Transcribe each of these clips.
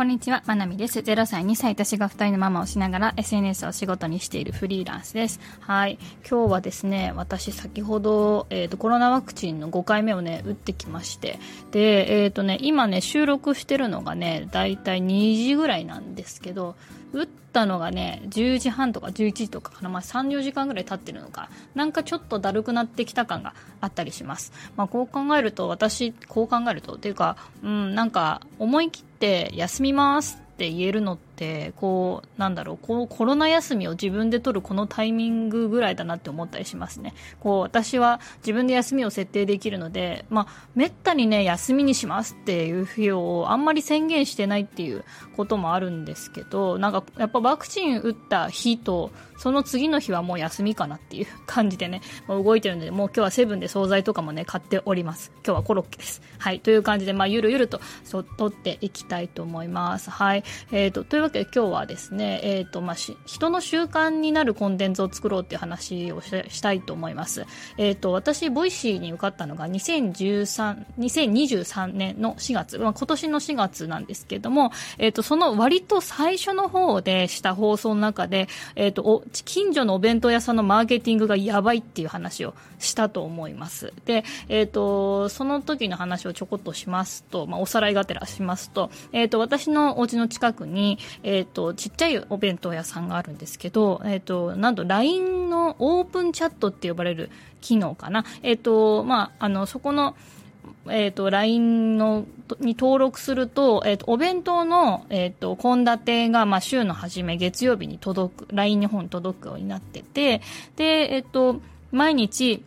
こんにちは、まなみです。0歳、2歳、私が2人のママをしながら SNS を仕事にしているフリーランスです。はい。今日はですね、私先ほど、えっ、ー、と、コロナワクチンの5回目をね、打ってきまして、で、えっ、ー、とね、今ね、収録してるのがね、だいたい2時ぐらいなんですけど、打ったのがね、10時半とか11時とかかな、まあ、3、4時間ぐらい経ってるのか、なんかちょっとだるくなってきた感があったりします。まあ、こう考えると、私、こう考えると、っていうか、うん、なんか、思い切って休みますって言えるのっててこうなんだろうこうコロナ休みを自分で取るこのタイミングぐらいだなって思ったりしますねこう私は自分で休みを設定できるので、まあ、めったにね休みにしますっていう日をあんまり宣言してないっていうこともあるんですけどなんかやっぱワクチン打った日とその次の日はもう休みかなっていう感じでね、もう動いてるので、もう今日はセブンで惣菜とかもね、買っております。今日はコロッケです。はい。という感じで、まあ、ゆるゆると、そう、取っていきたいと思います。はい。えっ、ー、と、というわけで今日はですね、え、ー、と、まあ、人の習慣になるコンテンツを作ろうっていう話をしたいと思います。え、ー、と、私、ボイシーに受かったのが2013、2023年の4月、まあ、今年の4月なんですけども、えっ、と、その割と最初の方でした放送の中で、えっ、と、近所のお弁当屋さんのマーケティングがやばいっていう話をしたと思います。で、えっ、と、その時の話をちょこっとしますと、まあ、おさらいがてらしますと、えっ、と、私のお家の近くに、えっ、と、ちっちゃいお弁当屋さんがあるんですけど、えっ、と、なんと LINE のオープンチャットって呼ばれる機能かな。えっ、と、まあ、あの、そこの、えっ、ー、と、LINE の、に登録すると、えっ、ー、と、お弁当の、えっ、ー、と、献立が、まあ、週の初め、月曜日に届く、LINE の方に届くようになってて、で、えっ、と、毎日、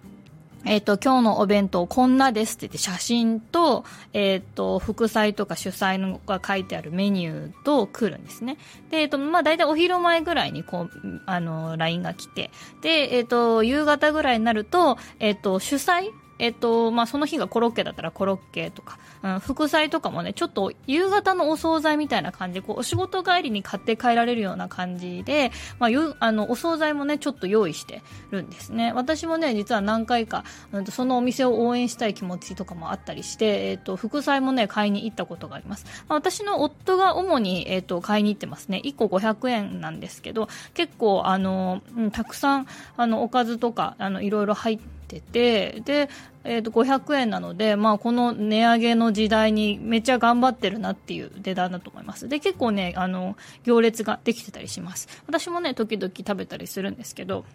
えっ、と、今日のお弁当こんなですって言って写真と、えっ、と、副菜とか主菜のが書いてあるメニューと来るんですね。で、えっ、と、まあ、大体お昼前ぐらいにこう、あの、LINE が来て、で、えっ、と、夕方ぐらいになると、えっ、と、主菜えっと、まあ、その日がコロッケだったらコロッケとか、うん、副菜とかもね、ちょっと夕方のお惣菜みたいな感じ、こう、お仕事帰りに買って帰られるような感じで、まあ、ゆあの、お惣菜もね、ちょっと用意してるんですね。私もね、実は何回か、うん、そのお店を応援したい気持ちとかもあったりして、えっと、副菜もね、買いに行ったことがあります。まあ、私の夫が主に、えっと、買いに行ってますね。1個500円なんですけど、結構、あの、うん、たくさん、あの、おかずとか、あの、いろいろ入って、てて、で、えっ、ー、と、500円なので、まあ、この値上げの時代にめっちゃ頑張ってるなっていう値段だと思います。で、結構ね、あの、行列ができてたりします。私もね、時々食べたりするんですけど、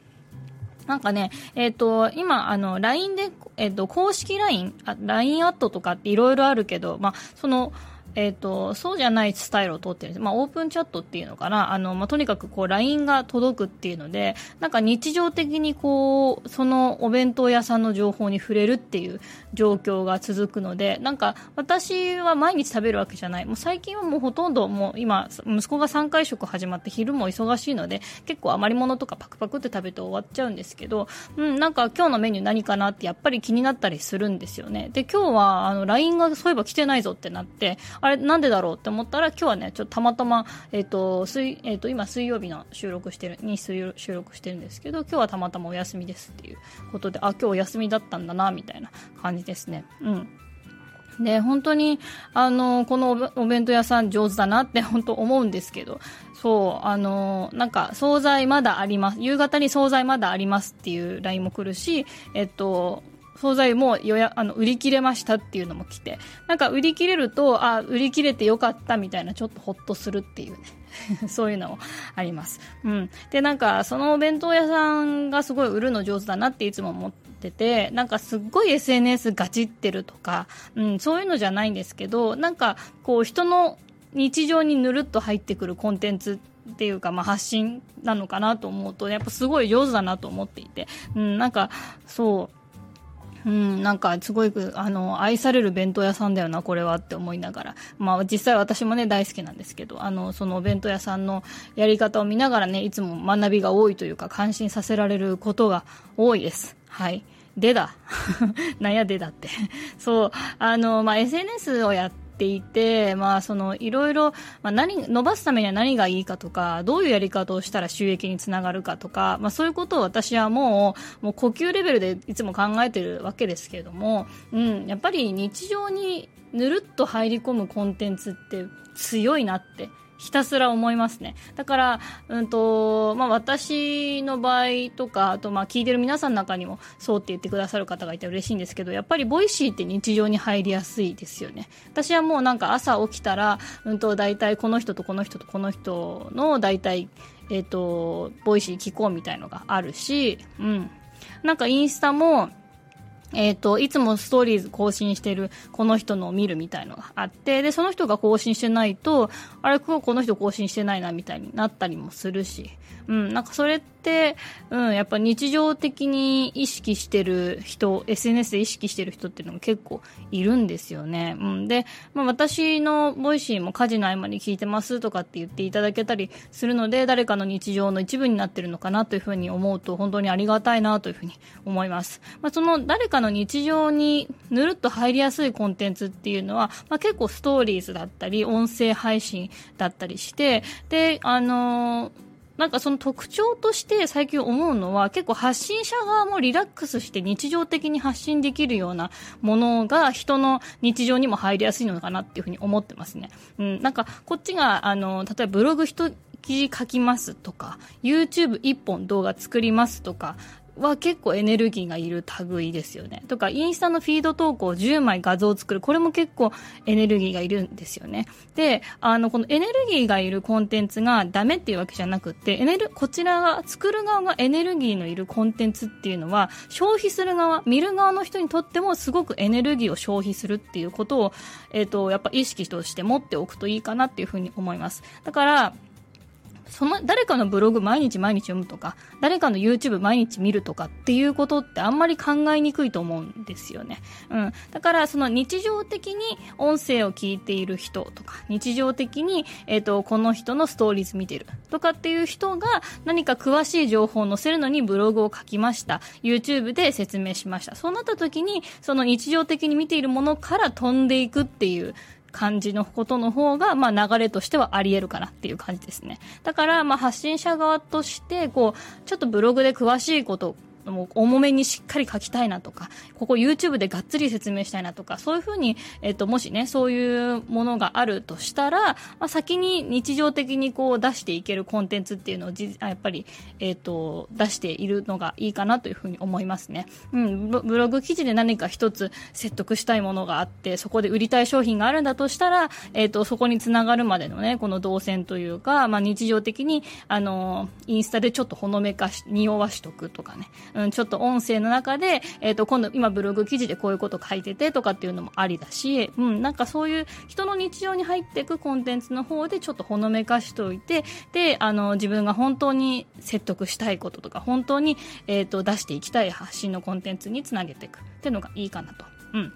なんかね、えっ、ー、と、今、あの、LINE で、えっ、ー、と、公式 LINE、LINE アットとかっていろいろあるけど、まあ、その、えっ、ー、と、そうじゃないスタイルを通ってるんです。まあ、オープンチャットっていうのかな。あの、まあ、とにかくこう、LINE が届くっていうので、なんか日常的にこう、そのお弁当屋さんの情報に触れるっていう状況が続くので、なんか、私は毎日食べるわけじゃない。もう最近はもうほとんどもう今、息子が3回食始まって昼も忙しいので、結構余り物とかパクパクって食べて終わっちゃうんですけど、うん、なんか今日のメニュー何かなってやっぱり気になったりするんですよね。で、今日はあの、LINE がそういえば来てないぞってなって、あれ？なんでだろう？って思ったら今日はねちょっとたまたま、えーと水えー、と今水曜日の収録してるに収録してるんですけど今日はたまたまお休みですっていうことであ今日お休みだったんだなみたいな感じですね。うん。で、本当に、あの、このお弁当屋さん上手だなって本当思うんですけど、そう、あの、なんか、惣菜まだあります。夕方に惣菜まだありますっていう LINE も来るし、えっと、惣菜も予約、あの、売り切れましたっていうのも来て、なんか売り切れると、あ、売り切れてよかったみたいな、ちょっとほっとするっていうね。そういうのもあります。うん。で、なんか、そのお弁当屋さんがすごい売るの上手だなっていつも思ってて、なんかすっごい SNS ガチってるとか、うん、そういうのじゃないんですけど、なんか、こう、人の日常にぬるっと入ってくるコンテンツっていうか、まあ、発信なのかなと思うと、やっぱすごい上手だなと思っていて、うん、なんか、そう、うん、なんかすごいあの愛される弁当屋さんだよな、これはって思いながら、まあ、実際私もね大好きなんですけどあのそのお弁当屋さんのやり方を見ながらねいつも学びが多いというか感心させられることが多いです。はいでだ。なんやでだって。そう。あの、まあ、SNS をやってっていて、まあ、その、いろいろ、まあ、何、伸ばすためには何がいいかとか、どういうやり方をしたら収益につながるかとか、まあ、そういうことを私はもう、もう呼吸レベルでいつも考えているわけですけれども、うん、やっぱり日常にぬるっと入り込むコンテンツって強いなってひたすら思いますね。だから、うんと、まあ私の場合とか、あとまあ聞いてる皆さんの中にもそうって言ってくださる方がいて嬉しいんですけど、やっぱりボイシーって日常に入りやすいですよね。私はもうなんか朝起きたら、うんと大体この人とこの人とこの人の大体、えっ、ー、と、ボイシー聞こうみたいのがあるし、うん。なんかインスタも、えっ、ー、と、いつもストーリーズ更新してるこの人のを見るみたいのがあって、で、その人が更新してないと、あれ、この人更新してないなみたいになったりもするし、うん、なんかそれって、うん、やっぱ日常的に意識してる人、SNS で意識してる人っていうのも結構いるんですよね。うん、で、まあ私のボイシーも家事の合間に聞いてますとかって言っていただけたりするので、誰かの日常の一部になってるのかなというふうに思うと、本当にありがたいなというふうに思います。まあその誰かの日常にぬるっと入りやすいコンテンツっていうのは、まあ結構ストーリーズだったり、音声配信だったりして、で、あのーなんかその特徴として最近思うのは結構発信者側もリラックスして日常的に発信できるようなものが人の日常にも入りやすいのかなっていうふうに思ってますね。うん、なんかこっちがあの、例えばブログ一記事書きますとか、YouTube 一本動画作りますとか、は結構エネルギーがいる類ですよね。とか、インスタのフィード投稿10枚画像を作る。これも結構エネルギーがいるんですよね。で、あの、このエネルギーがいるコンテンツがダメっていうわけじゃなくて、エネル、こちらが、作る側がエネルギーのいるコンテンツっていうのは、消費する側、見る側の人にとってもすごくエネルギーを消費するっていうことを、えっ、ー、と、やっぱ意識として持っておくといいかなっていうふうに思います。だから、その誰かのブログ毎日毎日読むとか、誰かの YouTube 毎日見るとかっていうことってあんまり考えにくいと思うんですよね。うん。だからその日常的に音声を聞いている人とか、日常的に、えっ、ー、と、この人のストーリーズ見てるとかっていう人が何か詳しい情報を載せるのにブログを書きました。YouTube で説明しました。そうなった時に、その日常的に見ているものから飛んでいくっていう感じのことの方が、まあ流れとしてはあり得るかなっていう感じですね。だから、まあ発信者側として、こう、ちょっとブログで詳しいこともう重めにしっかり書きたいなとか、ここ YouTube でがっつり説明したいなとか、そういうふうに、えっ、と、もしね、そういうものがあるとしたら、まあ、先に日常的にこう出していけるコンテンツっていうのをじやっぱり、えっ、と、出しているのがいいかなというふうに思いますね。うん、ブログ記事で何か一つ説得したいものがあって、そこで売りたい商品があるんだとしたら、えっ、と、そこにつながるまでのね、この動線というか、まあ、日常的に、あの、インスタでちょっとほのめかし、匂わしとくとかね、うん、ちょっと音声の中で、えっ、ー、と、今度、今ブログ記事でこういうこと書いててとかっていうのもありだし、うん、なんかそういう人の日常に入っていくコンテンツの方でちょっとほのめかしておいて、で、あの、自分が本当に説得したいこととか、本当に、えっ、ー、と、出していきたい発信のコンテンツにつなげていくっていうのがいいかなと。うん。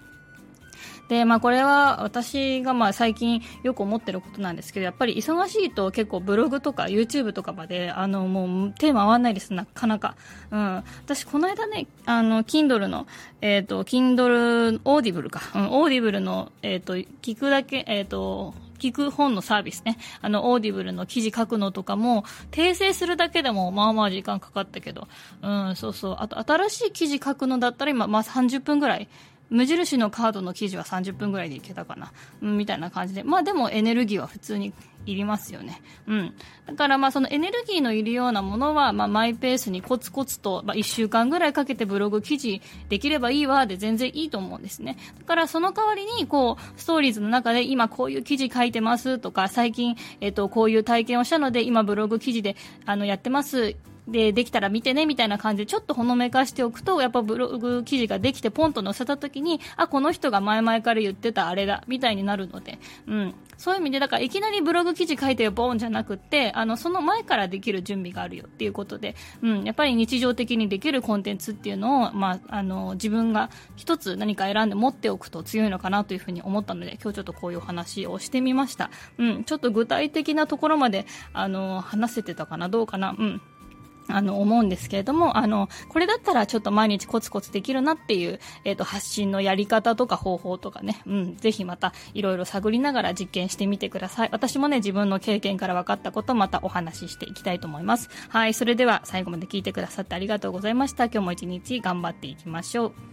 で、まあこれは私がまあ最近よく思ってることなんですけど、やっぱり忙しいと結構ブログとか YouTube とかまで、あのもう手回らないです、なかなか。うん。私この間ね、あの、Kindle の、えっ、ー、と、Kindle Audible か。うん、Audible の、えっ、ー、と、聞くだけ、えっ、ー、と、聞く本のサービスね。あの、 Audible の記事書くのとかも、訂正するだけでも、まあまあ時間かかったけど、うん、そうそう。あと、新しい記事書くのだったら今、まあ30分ぐらい無印のカードの記事は30分ぐらいでいけたかな、うん、みたいな感じで。まあでもエネルギーは普通にいりますよね。うん。だからまあそのエネルギーのいるようなものは、まあマイペースにコツコツと、まあ1週間ぐらいかけてブログ記事できればいいわで全然いいと思うんですね。だからその代わりに、こう、ストーリーズの中で今こういう記事書いてますとか、最近、えっと、こういう体験をしたので今ブログ記事で、あの、やってます。で、できたら見てね、みたいな感じで、ちょっとほのめかしておくと、やっぱブログ記事ができて、ポンと載せた時に、あ、この人が前々から言ってたあれだ、みたいになるので、うん。そういう意味で、だからいきなりブログ記事書いてよ、ボーンじゃなくて、あの、その前からできる準備があるよっていうことで、うん、やっぱり日常的にできるコンテンツっていうのを、まあ、あの、自分が一つ何か選んで持っておくと強いのかなというふうに思ったので、今日ちょっとこういうお話をしてみました。うん、ちょっと具体的なところまで、あの、話せてたかな、どうかな、うん。あの、思うんですけれども、あの、これだったらちょっと毎日コツコツできるなっていう、えっ、と、発信のやり方とか方法とかね、うん、ぜひまたいろいろ探りながら実験してみてください。私もね、自分の経験から分かったことまたお話ししていきたいと思います。はい、それでは最後まで聞いてくださってありがとうございました。今日も一日頑張っていきましょう。